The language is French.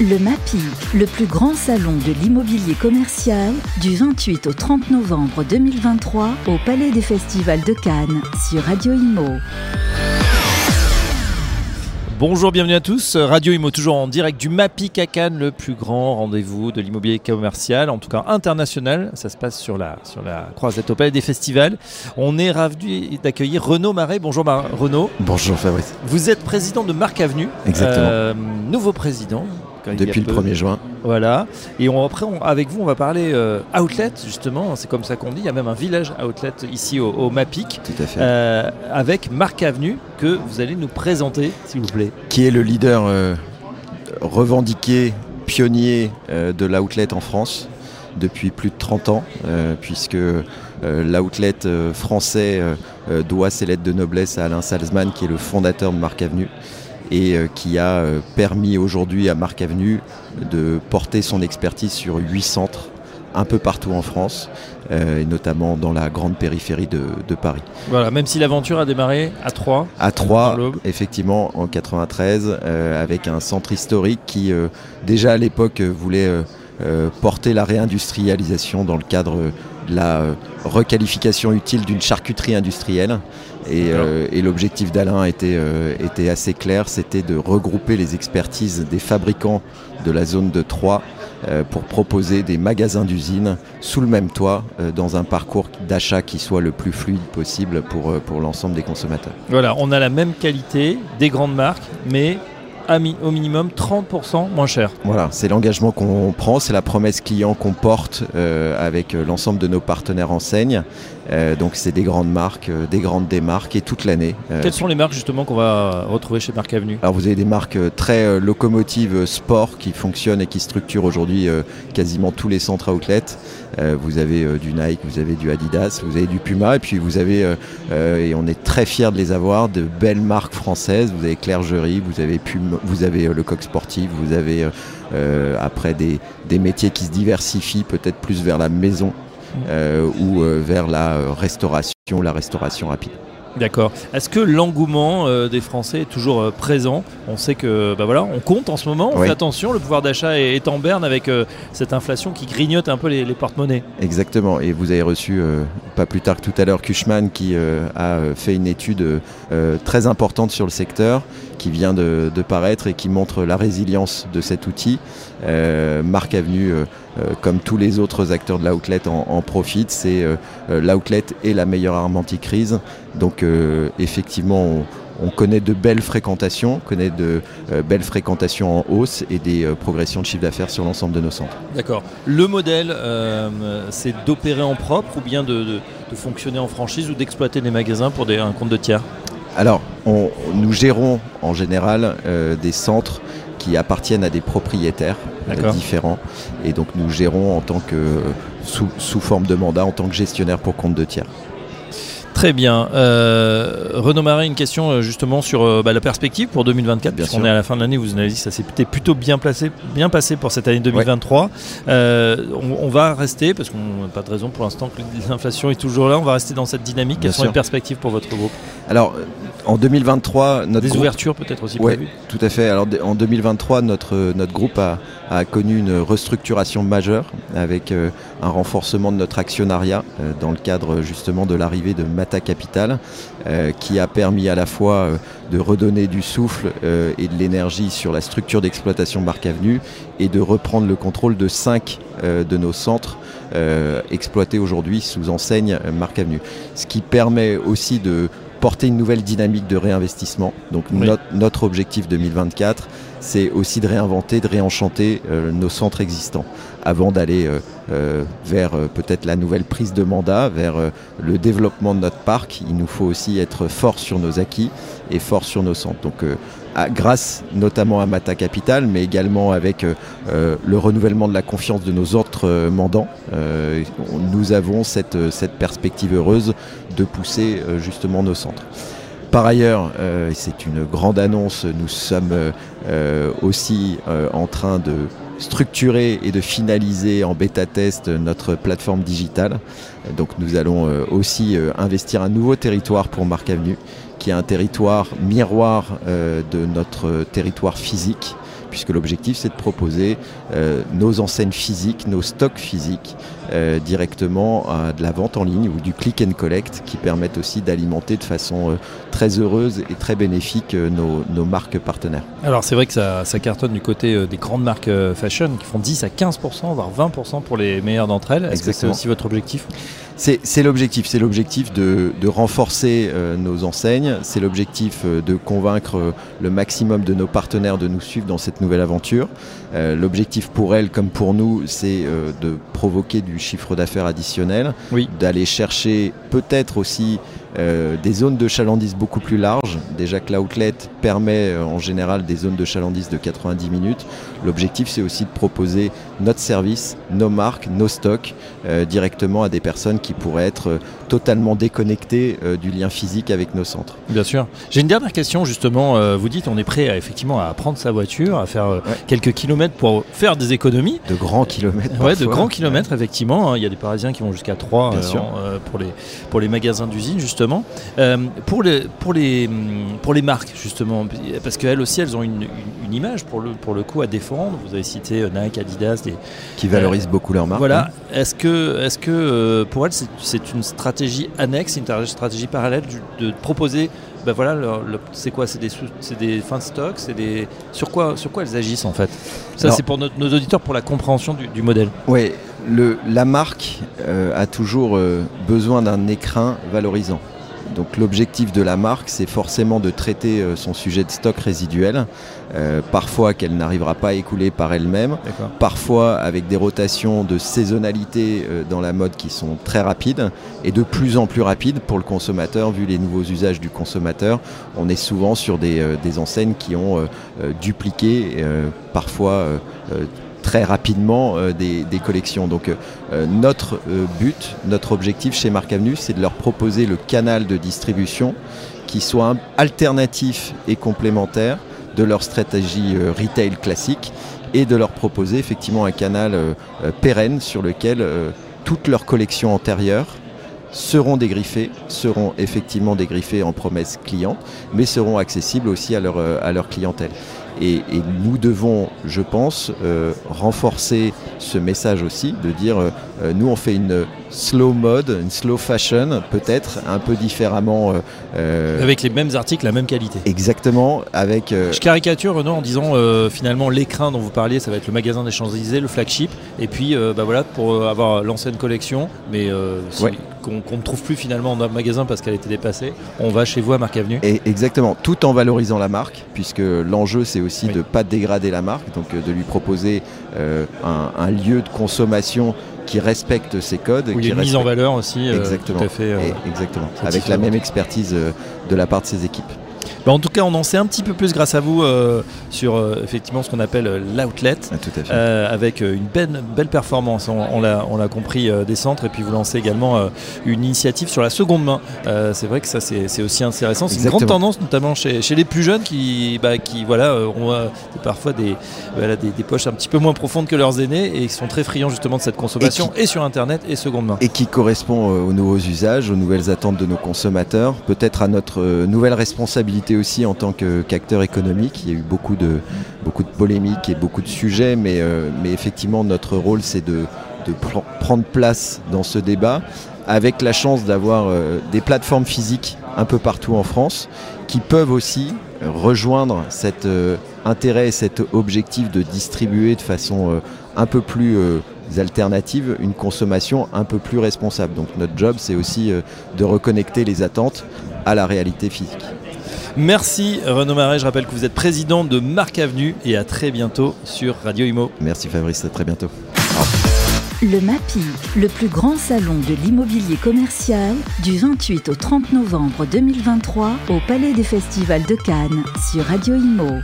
Le MAPI, le plus grand salon de l'immobilier commercial, du 28 au 30 novembre 2023 au Palais des Festivals de Cannes sur Radio Imo. Bonjour, bienvenue à tous. Radio Imo toujours en direct du MAPIC à Cannes, le plus grand rendez-vous de l'immobilier commercial, en tout cas international. Ça se passe sur la, sur la Croisette au Palais des Festivals. On est ravi d'accueillir Renaud Marais. Bonjour Renaud. Bonjour Fabrice. Vous êtes président de Marc Avenue. Exactement. Euh, nouveau président. Depuis le 1er juin. Voilà. Et on, après, avec vous, on va parler euh, outlet, justement. C'est comme ça qu'on dit. Il y a même un village outlet ici au, MAPIC. Tout à fait. Euh, avec Marc Avenue, que vous allez nous présenter, s'il vous plaît. Qui est le leader euh, revendiqué, pionnier de l'outlet en France depuis plus de 30 ans, puisque l'outlet français doit ses lettres de noblesse à Alain Salzman, qui est le fondateur de Marc Avenue et euh, qui a euh, permis aujourd'hui à Marc Avenue de porter son expertise sur huit centres un peu partout en France, euh, et notamment dans la grande périphérie de, Paris. Voilà, même si l'aventure a démarré à Troyes. À Troyes, effectivement, en 93, avec un centre historique qui, déjà à l'époque, voulait porter la réindustrialisation dans le cadre la requalification utile d'une charcuterie industrielle. Euh, et, l'objectif d'Alain était, euh, était assez clair, c'était de regrouper les expertises des fabricants de la zone de Troyes euh, pour proposer des magasins d'usine sous le même toit dans un parcours d'achat qui soit le plus fluide possible pour, pour l'ensemble des consommateurs. Voilà, on a la même qualité des grandes marques, mais au minimum 30% moins cher. Voilà, c'est l'engagement qu'on prend, c'est la promesse client qu'on porte euh, avec euh, l'ensemble de nos partenaires enseignes. Euh, donc c'est des grandes marques, des grandes démarques et toute l'année. Quelles sont les marques justement qu'on va retrouver chez Marc Avenue? Alors vous avez des marques très locomotives sport qui fonctionnent et qui structurent aujourd'hui quasiment tous les centres outlet. vous avez du Nike, vous avez du Adidas, vous avez du Puma et puis vous avez, et on est très fiers de les avoir, de belles marques françaises. Vous avez Clergerie, vous avez Puma, vous avez euh, le coq sportif, vous avez euh, euh, après des, métiers qui se diversifient peut-être plus vers la maison. Ou vers la restauration, la restauration rapide. D'accord. Est-ce que l'engouement euh, des Français est toujours euh, présent? On sait que bah voilà, on compte en ce moment, on fait attention, le pouvoir d'achat est, en berne avec euh, cette inflation qui grignote un peu les, porte-monnaies. Exactement. Et vous avez reçu pas plus tard que tout à l'heure Cushman qui a fait une étude très importante sur le secteur qui vient de, paraître et qui montre la résilience de cet outil. Marc Avenue euh, comme tous les autres acteurs de l'outlet en, en profitent. C'est euh, euh, l'outlet est la meilleure arme anti-crise. Donc effectivement, on, connaît de belles fréquentations, on connaît de belles fréquentations en hausse et des progressions de chiffre d'affaires sur l'ensemble de nos centres. D'accord. Le modèle, c'est d'opérer en propre ou bien de, fonctionner en franchise ou d'exploiter des magasins pour un compte de tiers? Alors, nous gérons en général des centres qui appartiennent à des propriétaires euh, différents. Et donc nous gérons en tant que sous, sous forme de mandat, en tant que gestionnaire pour compte de tiers. Très bien. Euh, Renaud Marais, une question euh, justement sur euh, bah, la perspective pour 2024, puisqu'on est à la fin de l'année, vous avez dit que ça s'est plutôt bien, placé, bien passé pour cette année 2023. on, va rester, parce qu'on n'a pas de raison pour l'instant que l'inflation est toujours là, on va rester dans cette dynamique. Quelles sont les perspectives pour votre groupe? Alors, en 2023, notre Des ouvertures peut-être aussi tout à fait. Alors, en 2023, notre, notre groupe a, a connu une restructuration majeure avec un renforcement de notre actionnariat dans le cadre justement de l'arrivée de Capital, euh, qui a permis à la fois euh, de redonner du souffle euh, et de l'énergie sur la structure d'exploitation Marc Avenue et de reprendre le contrôle de cinq de nos centres exploités aujourd'hui sous enseigne Marc Avenue. Ce qui permet aussi de porter une nouvelle dynamique de réinvestissement. Donc notre, objectif 2024, c'est aussi de réinventer, de réenchanter nos centres existants avant d'aller euh, euh, vers euh, peut-être la nouvelle prise de mandat, vers le développement de notre parc. Il nous faut aussi être fort sur nos acquis et fort sur nos centres. Donc, grâce notamment à Mata Capital, mais également avec le renouvellement de la confiance de nos autres mandants, nous avons cette, perspective heureuse de pousser justement nos centres. Par ailleurs, c'est une grande annonce, nous sommes aussi en train de structurer et de finaliser en bêta test notre plateforme digitale. Donc nous allons euh, aussi euh, investir un nouveau territoire pour Marc Avenue, un territoire miroir euh, de notre territoire physique puisque l'objectif c'est de proposer nos enseignes physiques, nos stocks physiques directement à de la vente en ligne ou du click and collect qui permettent aussi d'alimenter de façon très heureuse et très bénéfique nos, marques partenaires. Alors c'est vrai que ça, ça, cartonne du côté des grandes marques fashion qui font 10 à 15%, voire 20% pour les meilleures d'entre elles. Est-ce que c'est aussi votre objectif? C'est l'objectif, c'est l'objectif de, renforcer euh, nos enseignes, c'est l'objectif euh, de convaincre euh, le maximum de nos partenaires de nous suivre dans cette nouvelle aventure. l'objectif pour elles comme pour nous, c'est de provoquer du chiffre d'affaires additionnel, d'aller chercher peut-être aussi euh, des zones de chalandise beaucoup plus larges. Déjà que l'outlet permet euh, en général des zones de chalandise de 90 minutes. L'objectif, c'est aussi de proposer notre service, nos marques, nos stocks euh, directement à des personnes qui pourraient être totalement déconnectées du lien physique avec nos centres. Bien sûr. J'ai une dernière question justement. vous dites on est prêt à, effectivement à prendre sa voiture, à faire quelques kilomètres pour faire des économies. De grands kilomètres. Ouais, de grands kilomètres effectivement. Il y a des Parisiens qui vont jusqu'à 3 pour, les, pour les magasins d'usine justement. Euh, pour, les, pour, les, pour les marques, justement, parce qu'elles aussi, elles ont une, image pour le, pour le coup à défendre. Vous avez cité euh, Nike, Adidas. Des, qui valorisent euh, beaucoup leur marque. Voilà. Hein. Est-ce que, est que pour elles, c'est une stratégie annexe, une stratégie parallèle de, proposer ben voilà, c'est quoi C'est des, des fins de stock C'est des sur quoi sur quoi elles agissent en fait? Ça c'est pour nos, auditeurs pour la compréhension du, du modèle. Oui, la marque a toujours besoin d'un écrin valorisant. Donc l'objectif de la marque, c'est forcément de traiter euh, son sujet de stock résiduel, euh, parfois qu'elle n'arrivera pas à écouler par elle-même, parfois avec des rotations de saisonnalité euh, dans la mode qui sont très rapides et de plus en plus rapides pour le consommateur, vu les nouveaux usages du consommateur. On est souvent sur des, des enseignes qui ont dupliqué, parfois très rapidement euh, des, collections. Donc euh, notre euh, but, notre objectif chez Marc Avenue, c'est de leur proposer le canal de distribution qui soit alternatif et complémentaire de leur stratégie retail classique et de leur proposer effectivement un canal pérenne sur lequel toutes leurs collections antérieures seront dégriffées, seront effectivement dégriffées en promesse client, mais seront accessibles aussi à leur, à leur clientèle. Et, nous devons, je pense, euh, renforcer ce message aussi, de dire, euh, euh, nous on fait une slow mode, une slow fashion, peut-être un peu différemment. avec les mêmes articles, la même qualité. Exactement, avec. Je caricature Renaud en disant finalement l'écran dont vous parliez, ça va être le magasin des Champs-Élysées, le flagship, et puis bah voilà pour avoir l'ancienne collection, mais qu'on ne trouve plus finalement dans notre magasin parce qu'elle était dépassée, on va chez vous à Marc Avenue. Et exactement, tout en valorisant la marque, puisque l'enjeu c'est aussi de ne pas dégrader la marque, donc euh, de lui proposer euh, un, lieu de consommation qui respecte ses codes. Où qui il mise en valeur aussi. Euh, exactement. Tout à fait, exactement. Avec la même expertise de la part de ses équipes. Bah, en tout cas, on en sait un petit peu plus grâce à vous euh, sur euh, effectivement ce qu'on appelle euh, l'outlet, avec une belle, belle performance. On, l'a compris des centres et puis vous lancez également une initiative sur la seconde main. c'est vrai que ça c'est aussi intéressant. C'est une grande tendance, notamment chez, les plus jeunes qui, bah, qui voilà, ont parfois des, des, poches un petit peu moins profondes que leurs aînés et qui sont très friands justement de cette consommation et, sur Internet et seconde main. Et qui correspond aux nouveaux usages, aux nouvelles attentes de nos consommateurs, peut-être à notre nouvelle responsabilité aussi en tant qu'acteur économique. Il y a eu beaucoup de, beaucoup de polémiques et beaucoup de sujets, mais, euh, mais effectivement, notre rôle, c'est de, prendre place dans ce débat avec la chance d'avoir euh, des plateformes physiques un peu partout en France qui peuvent aussi rejoindre cet euh, intérêt et cet objectif de distribuer de façon un peu plus alternative une consommation un peu plus responsable. Donc notre job, c'est aussi de reconnecter les attentes à la réalité physique. Merci Renaud Marais, je rappelle que vous êtes président de Marc Avenue et à très bientôt sur Radio Imo. Merci Fabrice, à très bientôt. Le MAPI, le plus grand salon de l'immobilier commercial, du 28 au 30 novembre 2023 au Palais des Festivals de Cannes sur Radio Imo.